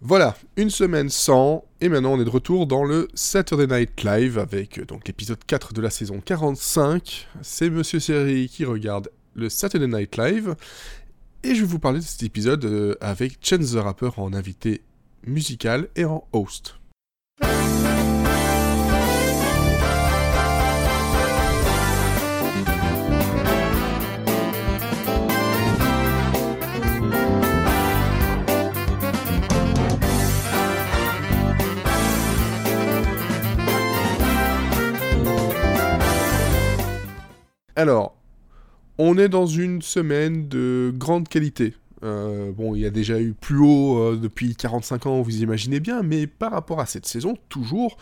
Voilà, une semaine sans, et maintenant on est de retour dans le Saturday Night Live avec euh, donc l'épisode 4 de la saison 45. C'est Monsieur Seri qui regarde le Saturday Night Live, et je vais vous parler de cet épisode euh, avec Chance the Rapper en invité musical et en host. Alors, on est dans une semaine de grande qualité. Euh, bon, il y a déjà eu plus haut euh, depuis 45 ans, vous imaginez bien, mais par rapport à cette saison, toujours,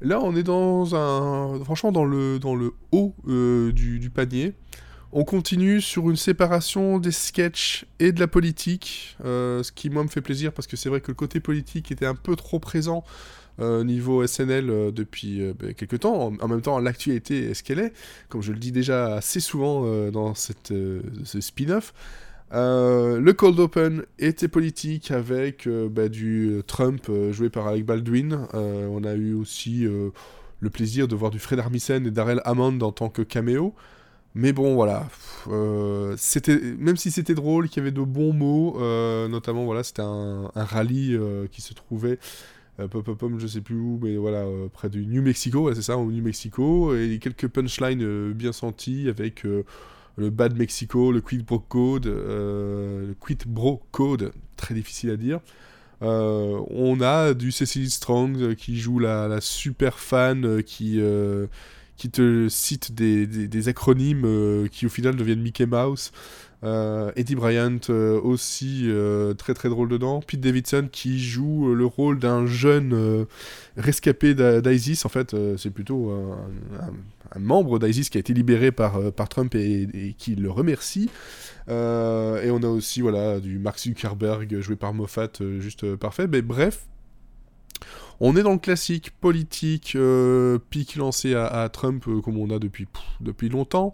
là on est dans un. Franchement, dans le, dans le haut euh, du, panier. On continue sur une séparation des sketchs et de la politique, ce qui moi me fait plaisir parce que c'est vrai que le côté politique était un peu trop présent euh, niveau SNL euh, depuis ben, quelques temps. En, même temps, l'actualité est ce qu'elle est, comme je le dis déjà assez souvent dans cette, ce spin-off. le Cold Open était politique avec ben, du Trump joué par Alec Baldwin. on a eu aussi le plaisir de voir du Fred Armisen et Darrell Hammond en tant que caméo. Mais bon, voilà. même si c'était drôle, qu'il y avait de bons mots, notamment voilà, c'était un, rallye qui se trouvait euh, pop, pop, je sais plus où, mais voilà, euh, près du New Mexico, c'est ça, au New Mexico, et quelques punchlines euh, bien senties avec le Bad Mexico, le Quid Bro Code, le Quid Bro Code, très difficile à dire. on a du Cecily Strong qui joue la, super fan qui, qui te cite des, des acronymes qui au final deviennent Mickey Mouse. Euh, Eddie Bryant euh, aussi euh, très très drôle dedans. Pete Davidson qui joue le rôle d'un jeune rescapé d'ISIS. En fait, c'est plutôt un, membre d'ISIS qui a été libéré par, par Trump et, qui le remercie. et on a aussi voilà, du Mark Zuckerberg joué par Moffat, juste parfait. Mais bref, on est dans le classique politique, pic lancé à, Trump comme on a depuis, longtemps.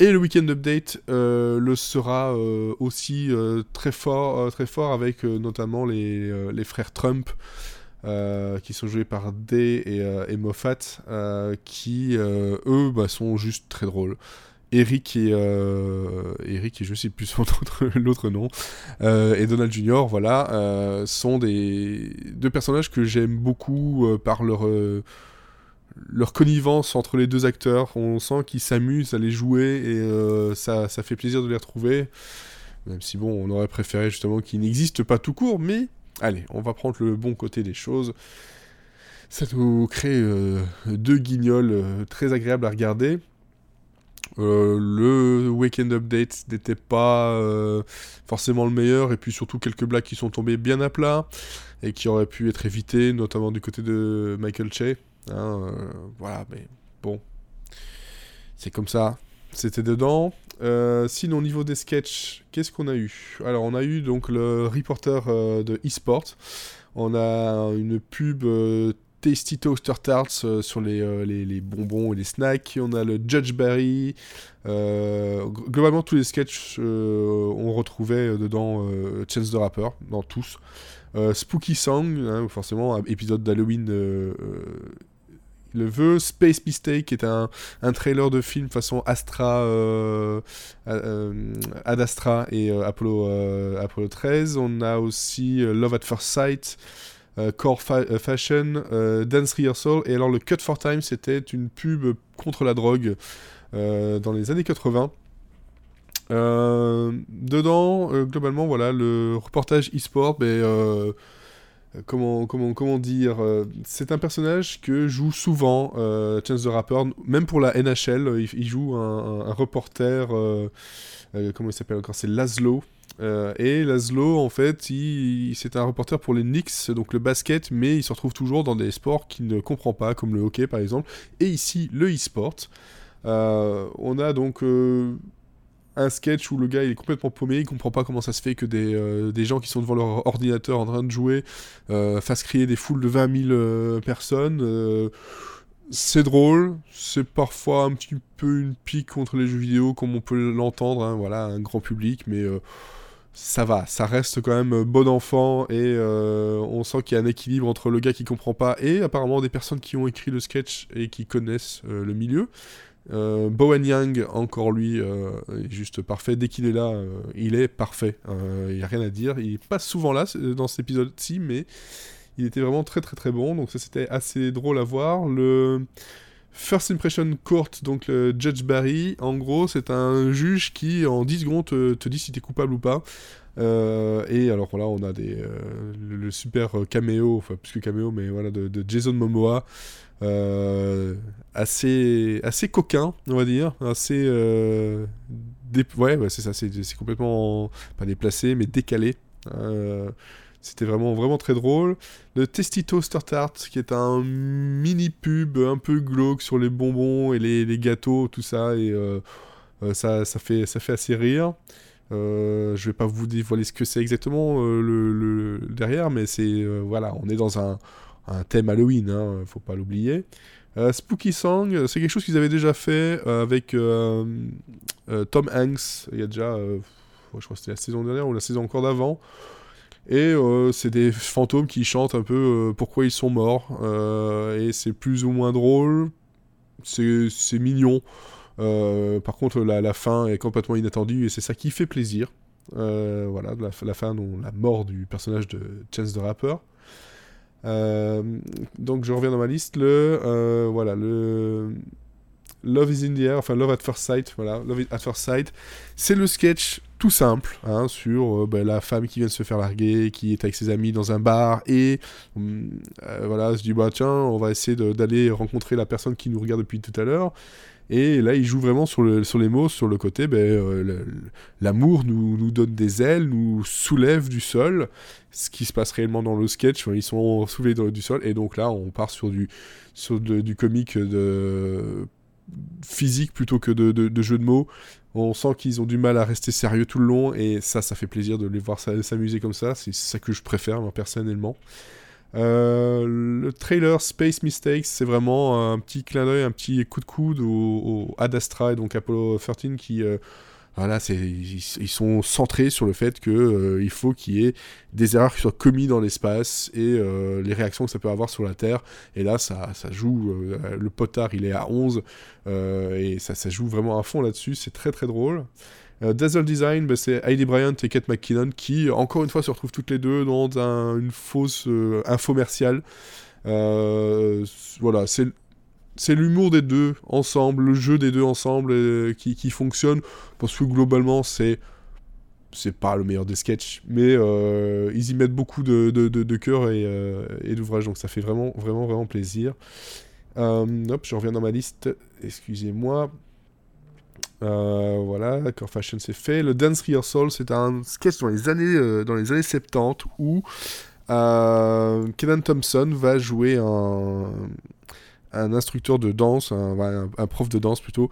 Et le Weekend Update euh, le sera euh, aussi euh, très, fort, très fort avec notamment les, les, frères Trump qui sont joués par Day et, Moffat qui eux bah, sont juste très drôles. Eric et et je sais plus l'autre nom et Donald Jr. voilà sont des deux personnages que j'aime beaucoup par leur connivence entre les deux acteurs. On sent qu'ils s'amusent à les jouer et euh, ça, ça, fait plaisir de les retrouver. Même si bon, on aurait préféré justement qu'ils n'existent pas tout court, mais allez, on va prendre le bon côté des choses. Ça nous crée euh, deux guignols euh, très agréables à regarder. Le Weekend Update n'était pas forcément le meilleur, et puis surtout quelques blagues qui sont tombées bien à plat et qui auraient pu être évitées, notamment du côté de Michael Che. Hein, euh, voilà, mais bon. C'est comme ça. C'était dedans. Euh, sinon, au niveau des sketchs, qu'est-ce qu'on a eu? Alors, on a eu donc le reporter euh, de eSport. On a une pub Tasty Toaster Tarts sur les, les, bonbons et les snacks. On a le Judge Barry. globalement, tous les sketchs, on retrouvait dedans Chance the Rapper, dans tous. Spooky Song, hein, forcément, épisode d'Halloween le veut. Space Mistake est un, trailer de film façon Astra, euh, euh, Ad Astra et euh, Apollo, Apollo 13. On a aussi Love at First Sight. Core Fashion, Dance Rehearsal, et alors le Cut for Time, c'était une pub contre la drogue dans les années 80. dedans, globalement, voilà, le reportage e-sport, ben, comment, comment, comment dire euh, C'est un personnage que joue souvent euh, Chance the Rapper, même pour la NHL, il, joue un, reporter, euh, comment il s'appelle encore C'est Laszlo. et Laszlo, en fait, c'est un reporter pour les Knicks, donc le basket, mais il se retrouve toujours dans des sports qu'il ne comprend pas, comme le hockey par exemple, et ici le e-sport. on a donc un sketch où le gars il est complètement paumé, il comprend pas comment ça se fait que des, euh, des gens qui sont devant leur ordinateur en train de jouer euh, fassent crier des foules de 20 000 euh, personnes. c'est drôle, c'est parfois un petit peu une pique contre les jeux vidéo comme on peut l'entendre, hein, voilà, un grand public, mais ça va, ça reste quand même bon enfant et on sent qu'il y a un équilibre entre le gars qui comprend pas et apparemment des personnes qui ont écrit le sketch et qui connaissent le milieu. Euh, Bowen Yang, encore lui, euh, est juste parfait. Dès qu'il est là, euh, il est parfait. Il n'y a rien à dire. Il n'est pas souvent là dans cet épisode-ci, mais il était vraiment très très très bon. Donc ça, c'était assez drôle à voir. Le First Impression Court, donc le Judge Barry, en gros, c'est un juge qui, en 10 secondes, te, dit si tu es coupable ou pas. et alors là, on a des, le, super caméo, enfin plus que caméo, mais voilà, de Jason Momoa. Euh, assez, assez coquin, on va dire, assez... Euh, ouais, c'est ça, c'est complètement, pas déplacé, mais décalé. Euh, c'était vraiment, vraiment très drôle. Le Testito Tart, qui est un mini pub un peu glauque sur les bonbons et les, gâteaux, tout ça, et ça, ça, fait, ça fait assez rire. je vais pas vous dévoiler ce que c'est exactement le, le, derrière, mais c'est voilà, on est dans un, un thème Halloween, hein, faut pas l'oublier. Euh, Spooky Song, c'est quelque chose qu'ils avaient déjà fait euh, avec euh, Tom Hanks, il y a déjà, je crois que c'était la saison dernière ou la saison encore d'avant. Et c'est des fantômes qui chantent un peu pourquoi ils sont morts. et c'est plus ou moins drôle. C'est mignon. par contre, la, fin est complètement inattendue et c'est ça qui fait plaisir. voilà, la, fin, la mort du personnage de Chance the Rapper. Euh, donc je reviens dans ma liste. Le euh, voilà le Love is in the air, enfin Love at First Sight, voilà, Love at First Sight, c'est le sketch tout simple hein, sur euh, ben, la femme qui vient de se faire larguer, qui est avec ses amis dans un bar et hum, voilà, se dit bah tiens, on va essayer d'aller rencontrer la personne qui nous regarde depuis tout à l'heure. Et là, il joue vraiment sur, le, sur les mots, sur le côté, ben, euh, l'amour nous, donne des ailes, nous soulève du sol, ce qui se passe réellement dans le sketch, ils sont soulevés du sol, et donc là, on part sur du comique de physique plutôt que de, de, jeu de mots. On sent qu'ils ont du mal à rester sérieux tout le long, et ça, ça fait plaisir de les voir s'amuser comme ça, c'est ça que je préfère, moi, personnellement. Euh, le trailer Space Mistakes, c'est vraiment un petit clin d'œil, un petit coup de coude au, Ad Astra et donc Apollo 13 qui. Euh, voilà, ils, sont centrés sur le fait qu'il euh, faut qu'il y ait des erreurs qui soient commises dans l'espace et les réactions que ça peut avoir sur la Terre. Et là, ça, joue. le potard, il est à 11 et ça, joue vraiment à fond là-dessus. C'est très très drôle. Euh, Dazzle Design, bah, c'est Heidi Bryant et Kate McKinnon qui, encore une fois, se retrouvent toutes les deux dans une fausse euh, infomerciale. Euh, voilà, c'est c'est l'humour des deux ensemble, le jeu des deux ensemble qui, qui, fonctionne, parce que globalement, c'est c'est pas le meilleur des sketchs, mais ils y mettent beaucoup de, de, de, cœur et, et d'ouvrage, donc ça fait vraiment, vraiment, vraiment plaisir. hop, je reviens dans ma liste, excusez-moi. Euh, voilà, Core Fashion c'est fait. Le Dance Rehearsal, c'est un sketch dans les années, euh, dans les années 70 où euh, Kenan Thompson va jouer un, un instructeur de danse, un, prof de danse plutôt,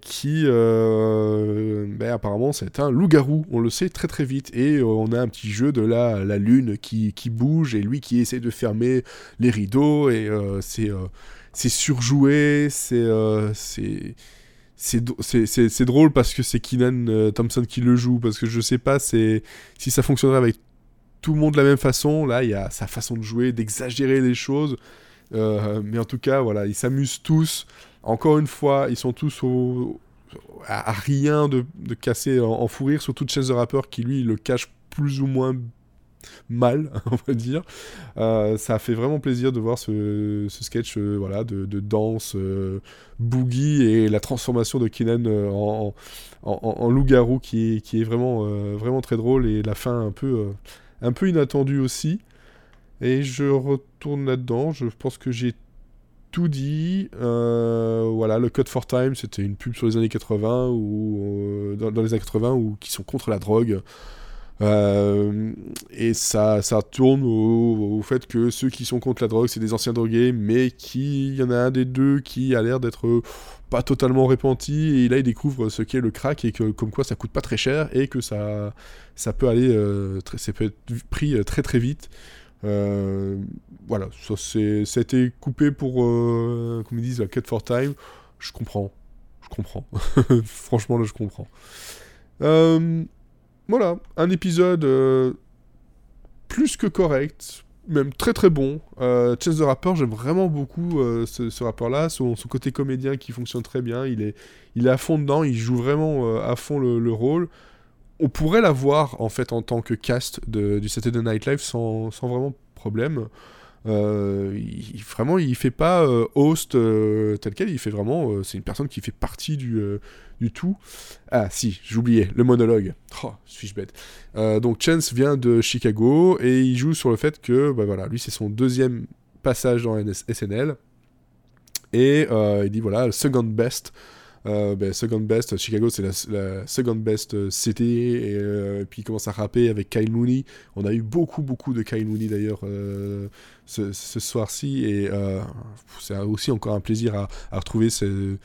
qui ben, apparemment c'est un loup-garou, on le sait très très vite, et on a un petit jeu de la, la lune qui, qui, bouge, et lui qui essaie de fermer les rideaux, et c'est c'est surjoué, c'est c'est drôle parce que c'est Keenan euh, Thompson qui le joue, parce que je sais pas si ça fonctionnerait avec tout le monde de la même façon. Là, il y a sa façon de jouer, d'exagérer les choses. Euh, mais en tout cas, voilà, ils s'amusent tous. Encore une fois, ils sont tous à, rien de, casser en, fou rire, surtout Chance the Rapper qui lui le cache plus ou moins mal, on va dire. Euh, ça fait vraiment plaisir de voir ce, sketch euh, voilà, de, danse boogie et la transformation de Kenan en, en, loup-garou qui, qui, est vraiment, vraiment très drôle et la fin un peu, un peu inattendue aussi. Et je retourne là-dedans, je pense que j'ai tout dit. voilà, le Cut for Time, c'était une pub sur les années 80 ou dans, dans, les années 80 ou qui sont contre la drogue. Euh, et ça, ça tourne au, fait que ceux qui sont contre la drogue, c'est des anciens drogués, mais qui, y en a un des deux qui a l'air d'être pas totalement repenti, et là il découvre ce qu'est le crack, et que comme quoi ça coûte pas très cher, et que ça, ça peut aller, euh, ça peut être pris euh, très très vite. Voilà, ça, ça a été coupé pour, comme ils disent, la cut for time. Je comprends, je comprends. Franchement, là, je comprends. voilà, un épisode euh, plus que correct, même très très bon. Euh, Chance the Rapper, j'aime vraiment beaucoup euh, ce, ce rappeur-là, son, côté comédien qui fonctionne très bien, il est, il est à fond dedans, il joue vraiment euh, à fond le rôle. On pourrait l'avoir en fait en tant que cast du Saturday Night Live sans, sans vraiment problème. Euh, il, vraiment, il fait pas euh, host euh, tel quel, il fait vraiment. euh, c'est une personne qui fait partie du, du tout. Ah, si, j'oubliais, le monologue. Oh, suis-je bête. Donc, Chance vient de Chicago et il joue sur le fait que, bah voilà, lui, c'est son deuxième passage dans NS SNL. Et il dit voilà, second best. Euh, ben, second best, Chicago c'est la, second best euh, city, et, euh, puis il commence à rapper avec Kyle Mooney. On a eu beaucoup, beaucoup de Kyle Mooney d'ailleurs ce, soir-ci, et c'est aussi encore un plaisir à, retrouver ce,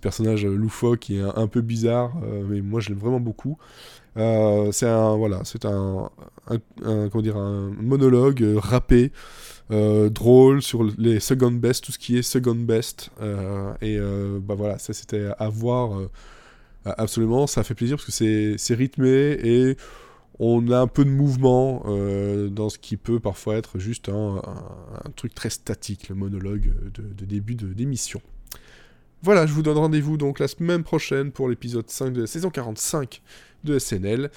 personnage loufoque qui est un, peu bizarre, mais moi je l'aime vraiment beaucoup. C'est un voilà, c'est un, comment dire un monologue rappé, euh, drôle sur les second best, tout ce qui est second best. euh, et euh, bah voilà, ça c'était à voir absolument. Ça fait plaisir parce que c'est rythmé et on a un peu de mouvement dans ce qui peut parfois être juste un, truc très statique, le monologue de, de début d'émission. Voilà, je vous donne rendez-vous donc la semaine prochaine pour l'épisode 5 de la saison 45 de SNL.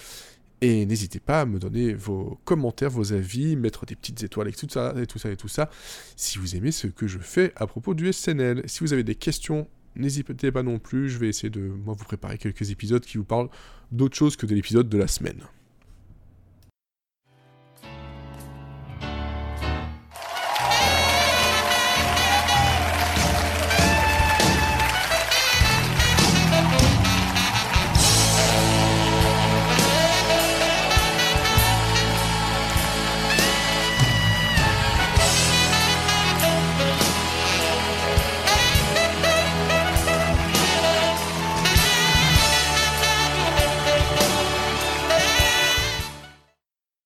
Et n'hésitez pas à me donner vos commentaires, vos avis, mettre des petites étoiles et tout ça, et tout ça, et tout ça, si vous aimez ce que je fais à propos du SNL. Si vous avez des questions, n'hésitez pas non plus, je vais essayer de moi vous préparer quelques épisodes qui vous parlent d'autre chose que de l'épisode de la semaine.